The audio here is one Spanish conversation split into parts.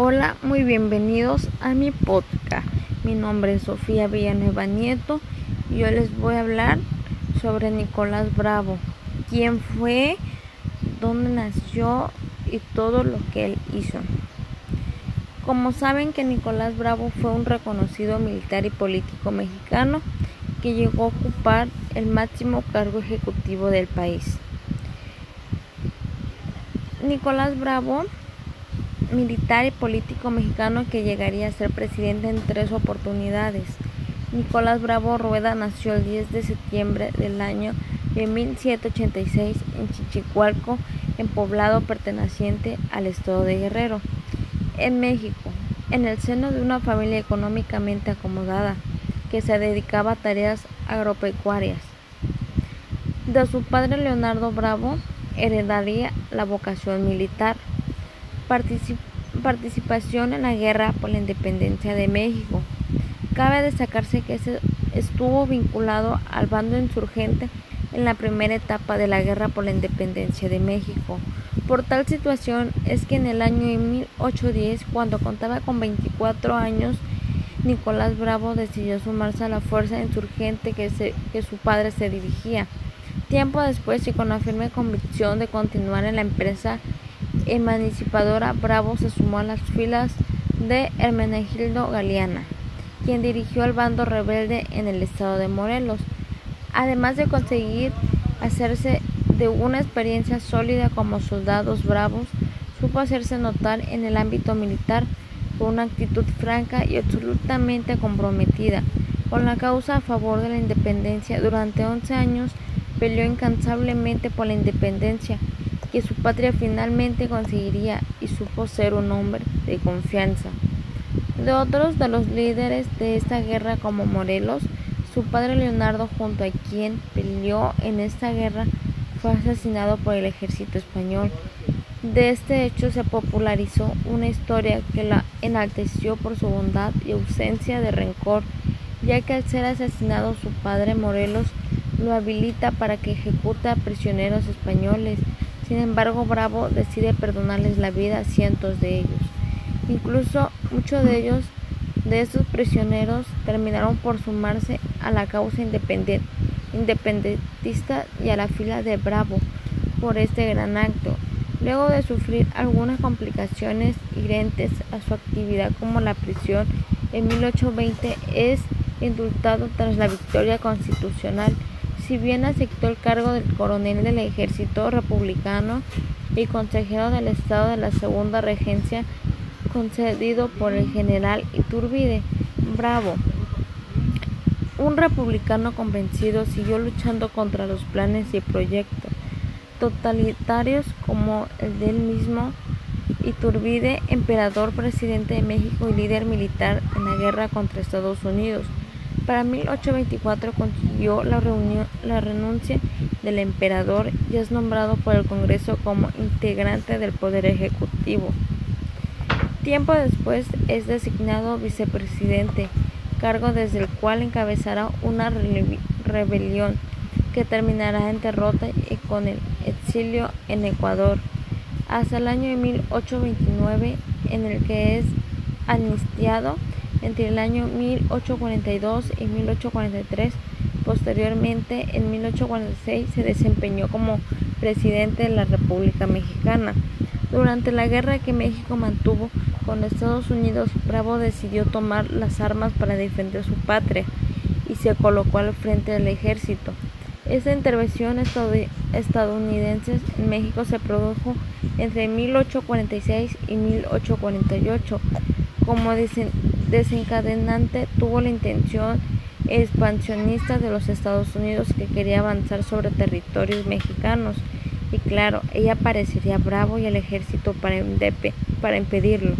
Hola, muy bienvenidos a mi podcast. Mi nombre es Sofía Villanueva Nieto y yo les voy a hablar sobre Nicolás Bravo, quién fue, dónde nació y todo lo que él hizo. Como saben que Nicolás Bravo fue un reconocido militar y político mexicano que llegó a ocupar el máximo cargo ejecutivo del país. Nicolás Bravo militar y político mexicano que llegaría a ser presidente en tres oportunidades. Nicolás Bravo Rueda nació el 10 de septiembre del año de 1786 en Chichicualco, en poblado perteneciente al estado de Guerrero, en México, en el seno de una familia económicamente acomodada que se dedicaba a tareas agropecuarias. De su padre Leonardo Bravo heredaría la vocación militar participación en la guerra por la independencia de México. Cabe destacarse que estuvo vinculado al bando insurgente en la primera etapa de la guerra por la independencia de México. Por tal situación es que en el año 1810, cuando contaba con 24 años, Nicolás Bravo decidió sumarse a la fuerza insurgente que, que su padre se dirigía. Tiempo después y con la firme convicción de continuar en la empresa emancipadora, Bravo se sumó a las filas de Hermenegildo Galeana, quien dirigió al bando rebelde en el estado de Morelos, además de conseguir hacerse de una experiencia sólida como soldados bravos, supo hacerse notar en el ámbito militar con una actitud franca y absolutamente comprometida con la causa a favor de la independencia. Durante 11 años peleó incansablemente por la independencia que su patria finalmente conseguiría y supo ser un hombre de confianza. De otros de los líderes de esta guerra como Morelos, su padre Leonardo junto a quien peleó en esta guerra fue asesinado por el ejército español. De este hecho se popularizó una historia que la enalteció por su bondad y ausencia de rencor, ya que al ser asesinado su padre Morelos lo habilita para que ejecute a prisioneros españoles sin embargo, Bravo decide perdonarles la vida a cientos de ellos. Incluso muchos de ellos, de estos prisioneros, terminaron por sumarse a la causa independentista y a la fila de Bravo por este gran acto. Luego de sufrir algunas complicaciones inherentes a su actividad como la prisión, en 1820 es indultado tras la victoria constitucional si bien aceptó el cargo de coronel del ejército republicano y consejero del estado de la segunda regencia concedido por el general Iturbide Bravo. Un republicano convencido siguió luchando contra los planes y proyectos totalitarios como el del mismo Iturbide, emperador, presidente de México y líder militar en la guerra contra Estados Unidos. Para 1824 consiguió la, la renuncia del emperador y es nombrado por el Congreso como integrante del Poder Ejecutivo. Tiempo después es designado vicepresidente, cargo desde el cual encabezará una rebelión que terminará en derrota y con el exilio en Ecuador, hasta el año de 1829 en el que es amnistiado entre el año 1842 y 1843. Posteriormente, en 1846, se desempeñó como presidente de la República Mexicana. Durante la guerra que México mantuvo con Estados Unidos, Bravo decidió tomar las armas para defender su patria y se colocó al frente del ejército. Esta intervención estadounidense en México se produjo entre 1846 y 1848. Como dicen, desencadenante tuvo la intención expansionista de los Estados Unidos que quería avanzar sobre territorios mexicanos y claro, ella parecería bravo y el ejército para, para impedirlo.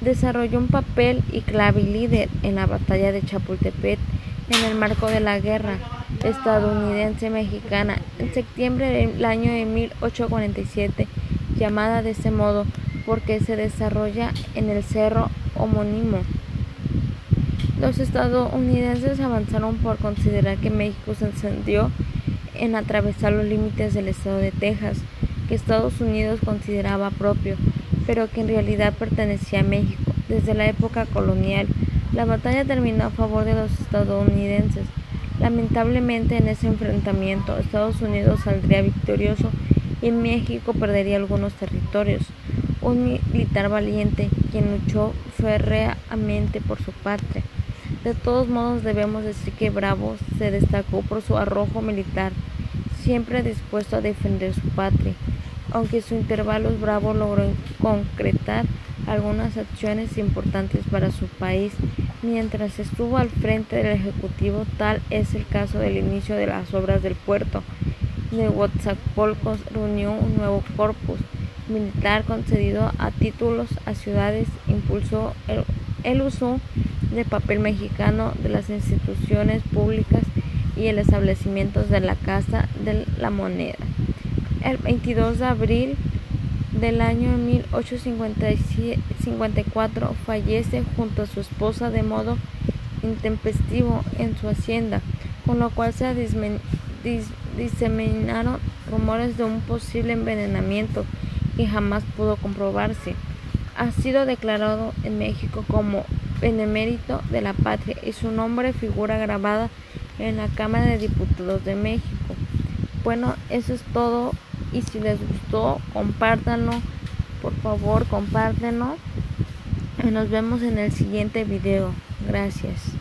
Desarrolló un papel y clave líder en la batalla de Chapultepec en el marco de la guerra estadounidense-mexicana en septiembre del año de 1847, llamada de ese modo porque se desarrolla en el cerro homónimo. Los estadounidenses avanzaron por considerar que México se encendió en atravesar los límites del estado de Texas, que Estados Unidos consideraba propio. pero que en realidad pertenecía a México. Desde la época colonial, la batalla terminó a favor de los estadounidenses. Lamentablemente en ese enfrentamiento Estados Unidos saldría victorioso y México perdería algunos territorios. Un militar valiente quien luchó férreamente por su patria. De todos modos debemos decir que Bravo se destacó por su arrojo militar, siempre dispuesto a defender su patria. Aunque su intervalos Bravo logró concretar algunas acciones importantes para su país mientras estuvo al frente del Ejecutivo, tal es el caso del inicio de las obras del puerto de Huatzapolcos, reunió un nuevo corpus militar concedido a títulos a ciudades, impulsó el, el uso de papel mexicano de las instituciones públicas y el establecimiento de la Casa de la Moneda. El 22 de abril del año 1854 fallece junto a su esposa de modo intempestivo en su hacienda, con lo cual se diseminaron rumores de un posible envenenamiento que jamás pudo comprobarse. Ha sido declarado en México como benemérito de la patria y su nombre figura grabada en la Cámara de Diputados de México. Bueno, eso es todo y si les gustó, compártanlo, por favor, compártenlo y nos vemos en el siguiente video. Gracias.